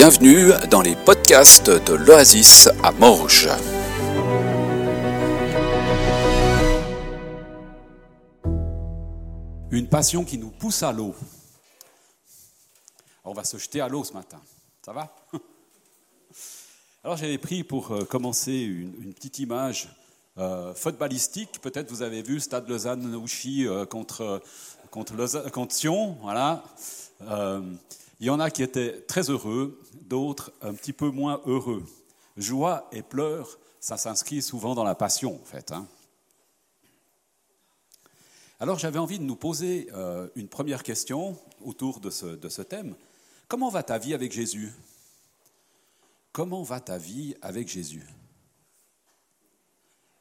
bienvenue dans les podcasts de l'Oasis à Morges. Une passion qui nous pousse à l'eau. On va se jeter à l'eau ce matin. Ça va? Alors j'avais pris pour euh, commencer une, petite image euh, footballistique. Peut-être vous avez vu Stade Lausanne-Ouchy euh, contre, contre, contre, Sion. Voilà. Il y en a qui étaient très heureux, d'autres un petit peu moins heureux. Joie et pleurs, ça s'inscrit souvent dans la passion, en fait. Hein. Alors j'avais envie de nous poser euh, une première question autour de ce, de ce thème. Comment va ta vie avec Jésus? Comment va ta vie avec Jésus?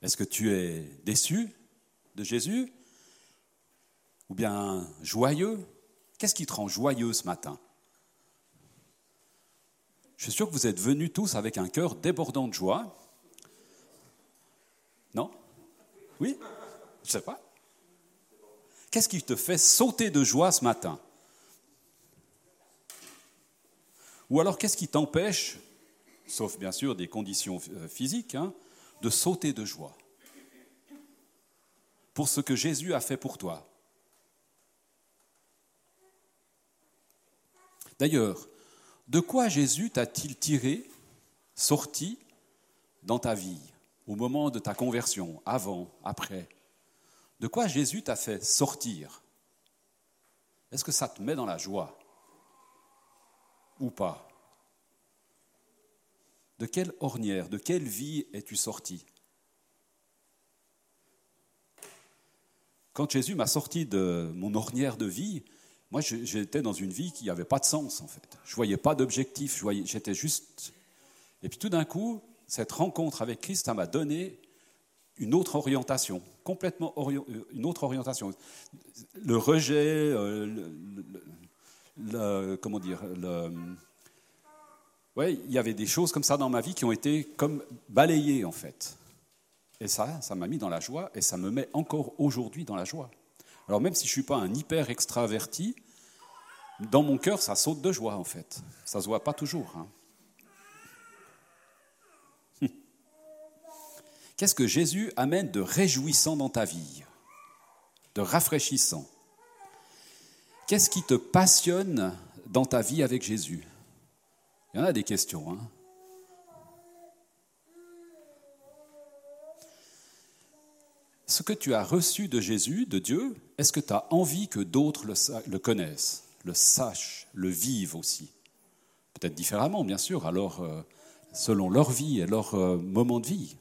Est-ce que tu es déçu de Jésus? Ou bien joyeux? Qu'est-ce qui te rend joyeux ce matin? Je suis sûr que vous êtes venus tous avec un cœur débordant de joie. Non? Oui? Je ne sais pas. Qu'est-ce qui te fait sauter de joie ce matin? Ou alors qu'est-ce qui t'empêche, sauf bien sûr des conditions euh, physiques, hein, de sauter de joie? Pour ce que Jésus a fait pour toi. D'ailleurs, de quoi Jésus t'a-t-il tiré, sorti dans ta vie, au moment de ta conversion, avant, après? De quoi Jésus t'a fait sortir? Est-ce que ça te met dans la joie ou pas? De quelle ornière, de quelle vie es-tu sorti? Quand Jésus m'a sorti de mon ornière de vie, moi, j'étais dans une vie qui n'avait pas de sens, en fait. Je voyais pas d'objectif, j'étais juste... Et puis tout d'un coup, cette rencontre avec Christ, ça m'a donné une autre orientation, complètement euh, une autre orientation. Le rejet, euh, le, comment dire, le, ouais, il y avait des choses comme ça dans ma vie qui ont été comme balayées en fait. Et ça, ça m'a mis dans la joie et ça me met encore aujourd'hui dans la joie. Alors même si je ne suis pas un hyper extraverti, dans mon cœur, ça saute de joie en fait. Ça ne se voit pas toujours. Hein. Qu'est-ce que Jésus amène de réjouissant dans ta vie, de rafraîchissant? Qu'est-ce qui te passionne dans ta vie avec Jésus? Il y en a des questions. Hein ce que tu as reçu de Jésus, de Dieu, est-ce que tu as envie que d'autres le, connaissent, le sachent, le vivent aussi? Peut-être différemment, bien sûr, alors euh, selon leur vie et leur euh, moment de vie.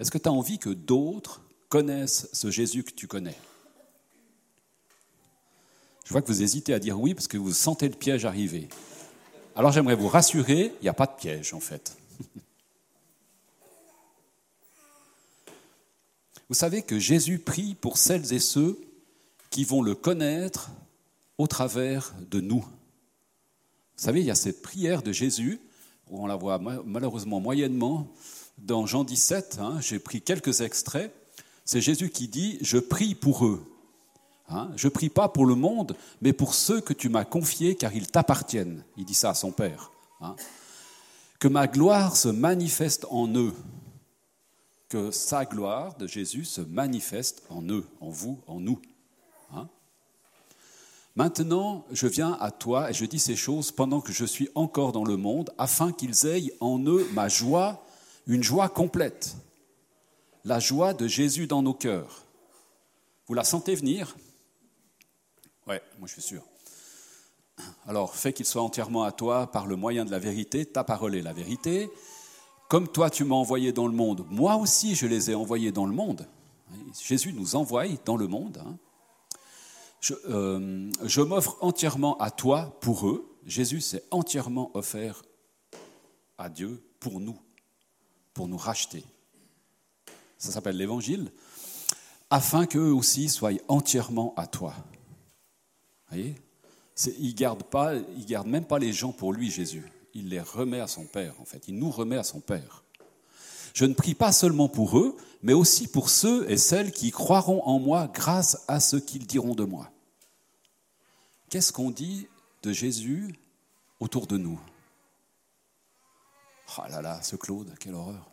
Est-ce que tu as envie que d'autres connaissent ce Jésus que tu connais? Je vois que vous hésitez à dire oui parce que vous sentez le piège arriver. Alors j'aimerais vous rassurer, il n'y a pas de piège en fait. Vous savez que Jésus prie pour celles et ceux qui vont le connaître au travers de nous. Vous savez, il y a cette prière de Jésus, on la voit malheureusement moyennement, dans Jean 17, hein, j'ai pris quelques extraits, c'est Jésus qui dit, je prie pour eux. Hein, je prie pas pour le monde, mais pour ceux que tu m'as confiés, car ils t'appartiennent. Il dit ça à son Père. Hein. Que ma gloire se manifeste en eux que sa gloire de Jésus se manifeste en eux, en vous, en nous. Hein? Maintenant, je viens à toi et je dis ces choses pendant que je suis encore dans le monde, afin qu'ils aient en eux ma joie, une joie complète, la joie de Jésus dans nos cœurs. Vous la sentez venir? Ouais, moi je suis sûr. Alors, fais qu'il soit entièrement à toi par le moyen de la vérité, ta parole est la vérité, comme toi tu m'as envoyé dans le monde, moi aussi je les ai envoyés dans le monde. Jésus nous envoie dans le monde. Hein. Euh, je, m'offre entièrement à toi pour eux. Jésus s'est entièrement offert à Dieu pour nous, pour nous racheter. Ça s'appelle l'évangile, afin qu'eux aussi soient entièrement à toi. Voyez? Il ne garde même pas les gens pour lui, Jésus il les remet à son Père, en fait. Il nous remet à son Père. Je ne prie pas seulement pour eux, mais aussi pour ceux et celles qui croiront en moi grâce à ce qu'ils diront de moi. Qu'est-ce qu'on dit de Jésus autour de nous? Oh là là, ce Claude, quelle horreur.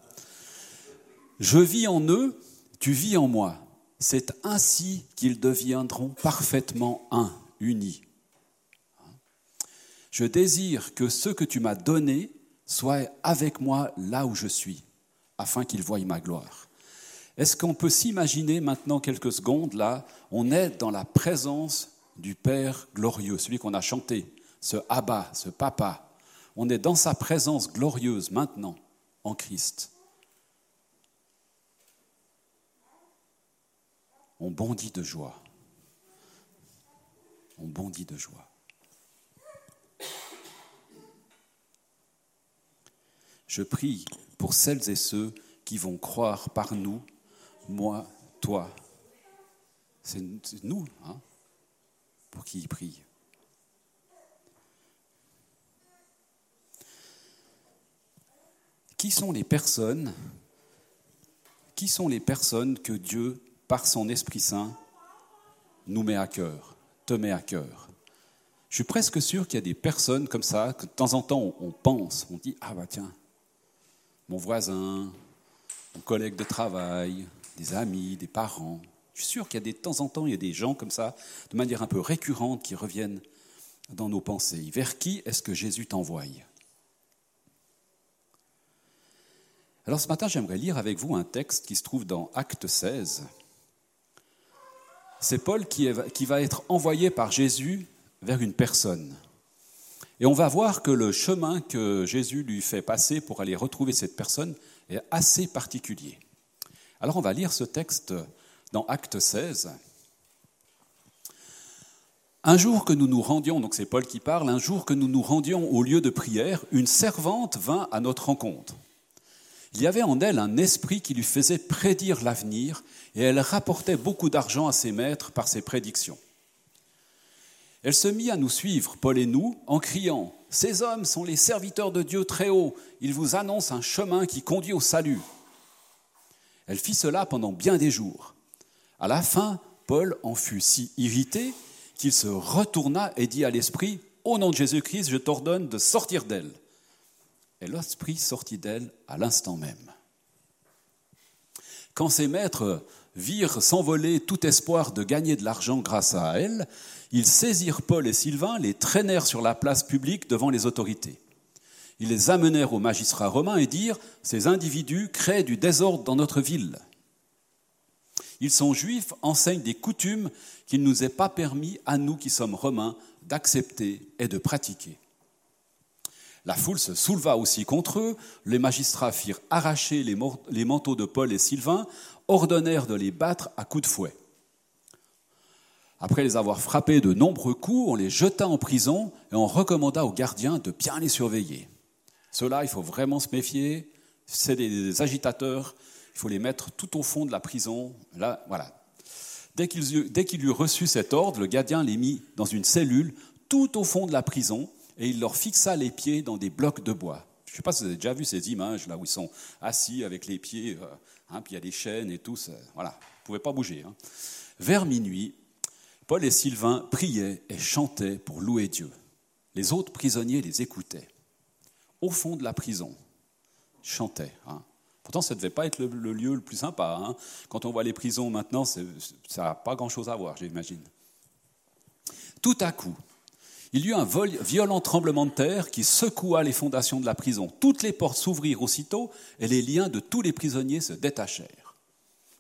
Je vis en eux, tu vis en moi. C'est ainsi qu'ils deviendront parfaitement un, unis. Je désire que ce que tu m'as donné soit avec moi là où je suis, afin qu'ils voient ma gloire. Est-ce qu'on peut s'imaginer maintenant quelques secondes là, on est dans la présence du Père glorieux, celui qu'on a chanté, ce Abba, ce Papa. On est dans sa présence glorieuse maintenant en Christ. On bondit de joie. On bondit de joie. Je prie pour celles et ceux qui vont croire par nous, moi, toi. C'est nous hein, pour qui il prie. Qui sont les personnes Qui sont les personnes que Dieu, par son Esprit Saint, nous met à cœur, te met à cœur? Je suis presque sûr qu'il y a des personnes comme ça, que de temps en temps on pense, on dit Ah bah tiens, mon voisin, mon collègue de travail, des amis, des parents. Je suis sûr qu'il y a des, de temps en temps, il y a des gens comme ça, de manière un peu récurrente, qui reviennent dans nos pensées. Vers qui est-ce que Jésus t'envoie? Alors ce matin, j'aimerais lire avec vous un texte qui se trouve dans Acte 16. C'est Paul qui va être envoyé par Jésus vers une personne. Et on va voir que le chemin que Jésus lui fait passer pour aller retrouver cette personne est assez particulier. Alors on va lire ce texte dans Acte 16. Un jour que nous nous rendions, donc c'est Paul qui parle, un jour que nous nous rendions au lieu de prière, une servante vint à notre rencontre. Il y avait en elle un esprit qui lui faisait prédire l'avenir et elle rapportait beaucoup d'argent à ses maîtres par ses prédictions. Elle se mit à nous suivre, Paul et nous, en criant Ces hommes sont les serviteurs de Dieu très haut, ils vous annoncent un chemin qui conduit au salut. Elle fit cela pendant bien des jours. À la fin, Paul en fut si irrité qu'il se retourna et dit à l'esprit Au nom de Jésus-Christ, je t'ordonne de sortir d'elle. Et l'esprit sortit d'elle à l'instant même. Quand ses maîtres virent s'envoler tout espoir de gagner de l'argent grâce à elle, ils saisirent Paul et Sylvain, les traînèrent sur la place publique devant les autorités. Ils les amenèrent aux magistrats romains et dirent Ces individus créent du désordre dans notre ville. Ils sont juifs, enseignent des coutumes qu'il ne nous est pas permis, à nous qui sommes romains, d'accepter et de pratiquer. La foule se souleva aussi contre eux, les magistrats firent arracher les manteaux de Paul et Sylvain, ordonnèrent de les battre à coups de fouet. Après les avoir frappés de nombreux coups, on les jeta en prison et on recommanda aux gardiens de bien les surveiller. Ceux-là, il faut vraiment se méfier, c'est des agitateurs, il faut les mettre tout au fond de la prison. Là, voilà. Dès qu'il eut reçu cet ordre, le gardien les mit dans une cellule tout au fond de la prison et il leur fixa les pieds dans des blocs de bois. Je ne sais pas si vous avez déjà vu ces images là où ils sont assis avec les pieds, euh, hein, puis il y a des chaînes et tout. Voilà, ils ne pouvaient pas bouger. Hein. Vers minuit, Paul et Sylvain priaient et chantaient pour louer Dieu. Les autres prisonniers les écoutaient. Au fond de la prison, ils chantaient. Hein. Pourtant, ça ne devait pas être le, lieu le plus sympa. Quand on voit les prisons maintenant, ça n'a pas grand-chose à voir, j'imagine. Tout à coup, il y eut un violent tremblement de terre qui secoua les fondations de la prison. Toutes les portes s'ouvrirent aussitôt et les liens de tous les prisonniers se détachèrent.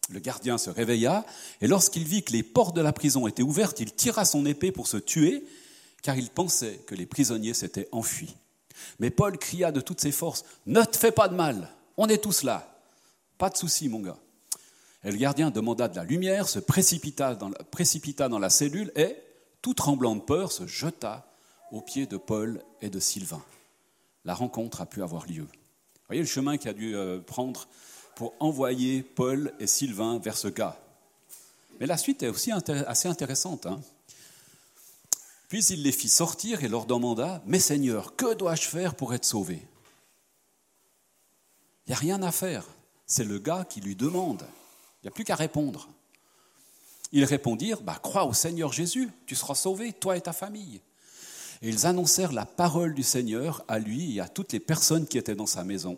Le gardien se réveilla, et lorsqu'il vit que les portes de la prison étaient ouvertes, il tira son épée pour se tuer, car il pensait que les prisonniers s'étaient enfuis. Mais Paul cria de toutes ses forces, Ne te fais pas de mal, on est tous là. Pas de souci, mon gars. Et le gardien demanda de la lumière, se précipita dans la, précipita dans la cellule et, tout tremblant de peur, se jeta aux pieds de Paul et de Sylvain. La rencontre a pu avoir lieu. Vous voyez le chemin qu'il a dû euh, prendre pour envoyer Paul et Sylvain vers ce gars. Mais la suite est aussi assez intéressante. Hein. Puis il les fit sortir et leur demanda, Mais Seigneur, que dois-je faire pour être sauvé Il n'y a rien à faire. C'est le gars qui lui demande. Il n'y a plus qu'à répondre. Ils répondirent, bah, Crois au Seigneur Jésus, tu seras sauvé, toi et ta famille. Et ils annoncèrent la parole du Seigneur à lui et à toutes les personnes qui étaient dans sa maison.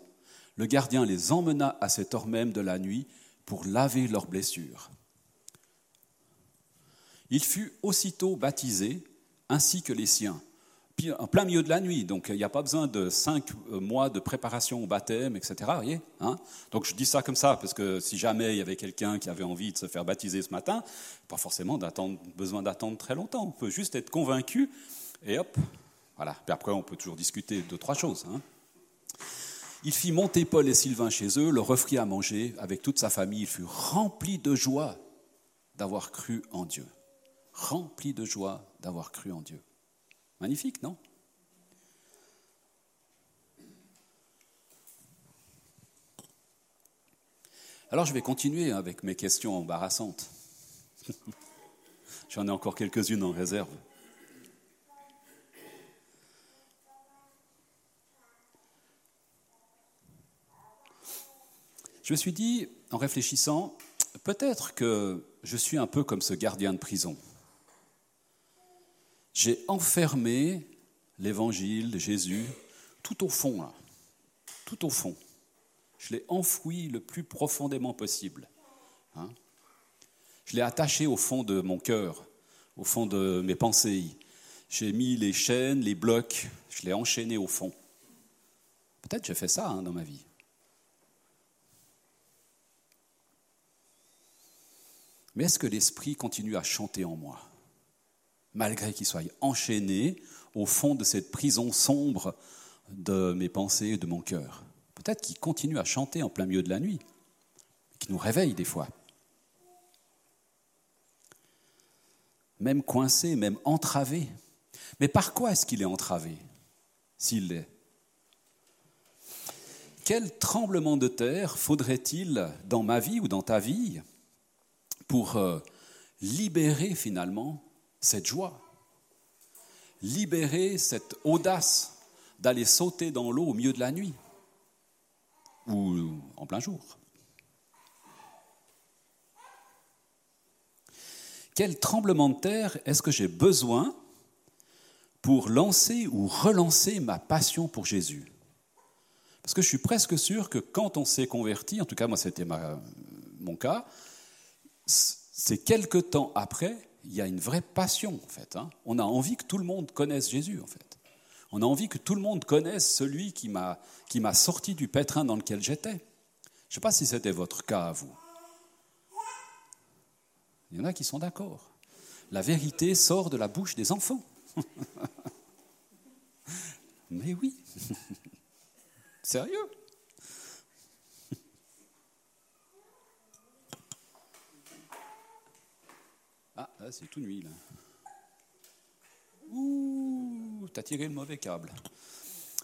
Le gardien les emmena à cette heure même de la nuit pour laver leurs blessures. Il fut aussitôt baptisé, ainsi que les siens en plein milieu de la nuit, donc il n'y a pas besoin de cinq euh, mois de préparation au baptême, etc. Hein donc je dis ça comme ça, parce que si jamais il y avait quelqu'un qui avait envie de se faire baptiser ce matin, pas forcément besoin d'attendre très longtemps, on peut juste être convaincu, et hop, voilà. Puis après, on peut toujours discuter de trois choses. Hein il fit monter Paul et Sylvain chez eux, leur offrit à manger avec toute sa famille. Il fut rempli de joie d'avoir cru en Dieu. Rempli de joie d'avoir cru en Dieu. Magnifique, non? Alors je vais continuer avec mes questions embarrassantes. J'en ai encore quelques-unes en réserve. Je me suis dit, en réfléchissant, peut-être que je suis un peu comme ce gardien de prison j'ai enfermé l'évangile de Jésus tout au fond, tout au fond. Je l'ai enfoui le plus profondément possible. Hein. Je l'ai attaché au fond de mon cœur, au fond de mes pensées. J'ai mis les chaînes, les blocs, je l'ai enchaîné au fond. Peut-être j'ai fait ça hein, dans ma vie. Mais est-ce que l'Esprit continue à chanter en moi? Malgré qu'il soit enchaîné au fond de cette prison sombre de mes pensées et de mon cœur. Peut-être qu'il continue à chanter en plein milieu de la nuit, qui nous réveille des fois. Même coincé, même entravé. Mais par quoi est-ce qu'il est entravé, s'il l'est? Quel tremblement de terre faudrait-il dans ma vie ou dans ta vie pour euh, libérer finalement cette joie, libérer cette audace d'aller sauter dans l'eau au milieu de la nuit ou en plein jour. Quel tremblement de terre est-ce que j'ai besoin pour lancer ou relancer ma passion pour Jésus? Parce que je suis presque sûr que quand on s'est converti, en tout cas moi c'était mon cas, c'est quelque temps après il y a une vraie passion, en fait. Hein. On a envie que tout le monde connaisse Jésus, en fait. On a envie que tout le monde connaisse celui qui m'a, sorti du pétrin dans lequel j'étais. Je ne sais pas si c'était votre cas à vous. Il y en a qui sont d'accord. La vérité sort de la bouche des enfants. Mais oui. Sérieux? Ah, c'est tout nuit, là. Ouh, t'as tiré le mauvais câble.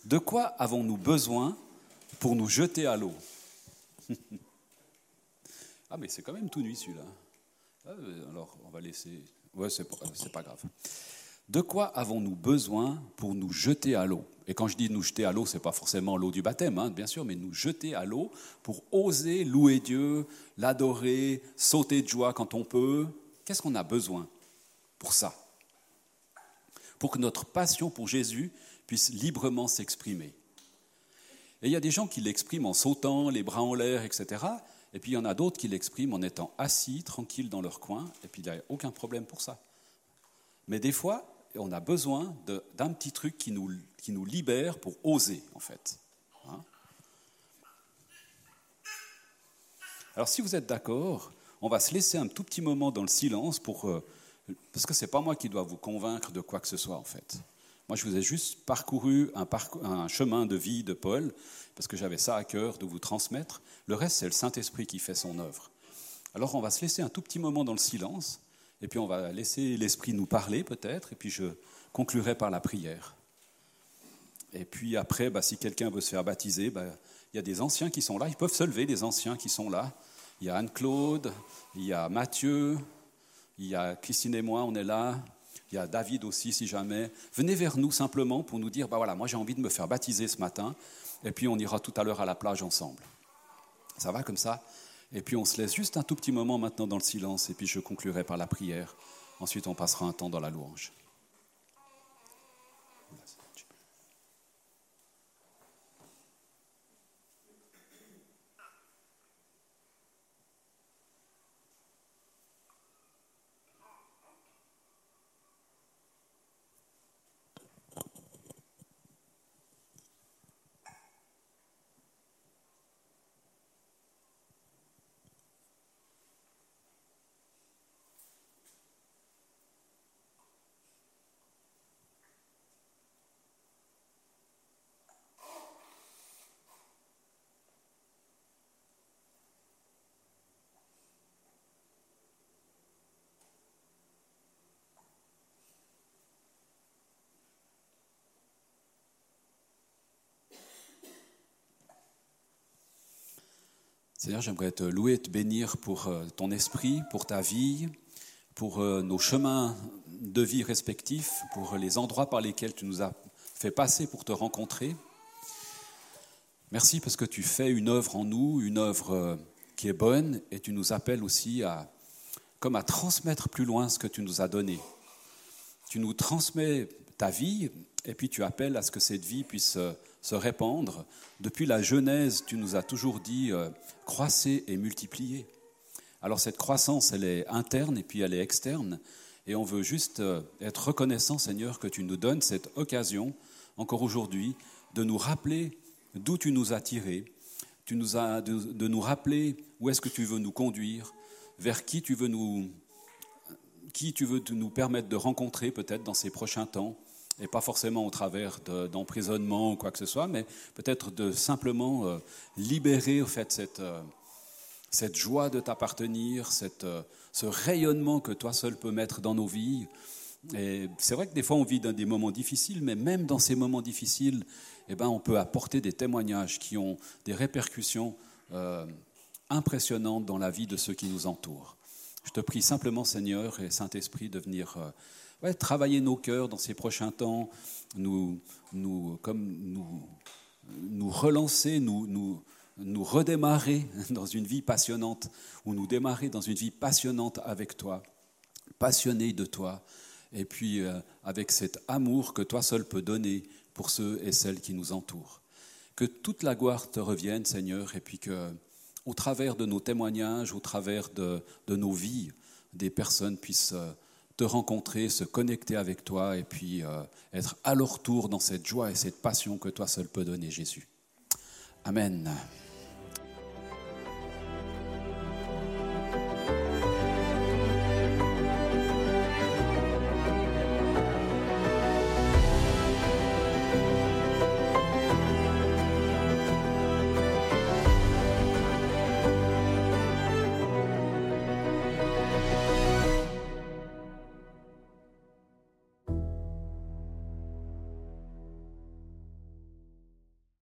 De quoi avons-nous besoin pour nous jeter à l'eau? Ah, mais c'est quand même tout nuit, celui-là. Ah, alors, on va laisser. Ouais, c'est pas, pas grave. De quoi avons-nous besoin pour nous jeter à l'eau? Et quand je dis nous jeter à l'eau, ce n'est pas forcément l'eau du baptême, hein, bien sûr, mais nous jeter à l'eau pour oser louer Dieu, l'adorer, sauter de joie quand on peut, Qu'est-ce qu'on a besoin pour ça? Pour que notre passion pour Jésus puisse librement s'exprimer. Et il y a des gens qui l'expriment en sautant, les bras en l'air, etc. Et puis il y en a d'autres qui l'expriment en étant assis, tranquilles dans leur coin, et puis il n'y a aucun problème pour ça. Mais des fois, on a besoin d'un petit truc qui nous, libère pour oser, en fait. Hein Alors si vous êtes d'accord, on va se laisser un tout petit moment dans le silence pour, euh, parce que ce n'est pas moi qui dois vous convaincre de quoi que ce soit en fait. Moi, je vous ai juste parcouru un, chemin de vie de Paul, parce que j'avais ça à cœur de vous transmettre. Le reste, c'est le Saint-Esprit qui fait son œuvre. Alors, on va se laisser un tout petit moment dans le silence, et puis on va laisser l'Esprit nous parler peut-être, et puis je conclurai par la prière. Et puis après, bah, si quelqu'un veut se faire baptiser, bah, il y a des anciens qui sont là, ils peuvent se lever, des anciens qui sont là. Il y a Anne-Claude, il y a Mathieu, il y a Christine et moi, on est là. Il y a David aussi, si jamais. Venez vers nous simplement pour nous dire, bah voilà, moi j'ai envie de me faire baptiser ce matin, et puis on ira tout à l'heure à la plage ensemble. Ça va comme ça? Et puis on se laisse juste un tout petit moment maintenant dans le silence, et puis je conclurai par la prière. Ensuite, on passera un temps dans la louange. Seigneur, j'aimerais te louer et te bénir pour euh, ton esprit, pour ta vie, pour euh, nos chemins de vie respectifs, pour les endroits par lesquels tu nous as fait passer pour te rencontrer. Merci parce que tu fais une œuvre en nous, une œuvre euh, qui est bonne, et tu nous appelles aussi à, comme à transmettre plus loin ce que tu nous as donné. Tu nous transmets ta vie, et puis tu appelles à ce que cette vie puisse se répandre. Depuis la Genèse, tu nous as toujours dit euh, croissez et multipliez. Alors cette croissance, elle est interne et puis elle est externe. Et on veut juste euh, être reconnaissant, Seigneur, que tu nous donnes cette occasion, encore aujourd'hui, de nous rappeler d'où tu nous as tirés, tu nous as, de, nous rappeler où est-ce que tu veux nous conduire, vers qui tu veux nous, qui tu veux nous permettre de rencontrer peut-être dans ces prochains temps et pas forcément au travers d'emprisonnement ou quoi que ce soit, mais peut-être de simplement euh, libérer au fait cette, euh, cette joie de t'appartenir, euh, ce rayonnement que toi seul peux mettre dans nos vies. Et c'est vrai que des fois on vit dans des moments difficiles, mais même dans ces moments difficiles, eh ben, on peut apporter des témoignages qui ont des répercussions impressionnantes dans la vie de ceux qui nous entourent. Je te prie simplement, Seigneur et Saint-Esprit, de venir travailler nos cœurs dans ces prochains temps, nous, nous, comme nous, nous relancer, nous, nous, nous redémarrer dans une vie passionnante, ou nous démarrer dans une vie passionnante avec toi, passionné de toi, et puis euh, avec cet amour que toi seul peux donner pour ceux et celles qui nous entourent. Que toute la gloire te revienne, Seigneur, et puis que, au travers de nos témoignages, au travers de, nos vies, des personnes puissent euh, te rencontrer, se connecter avec toi et puis euh, être à leur tour dans cette joie et cette passion que toi seul peux donner, Jésus. Amen.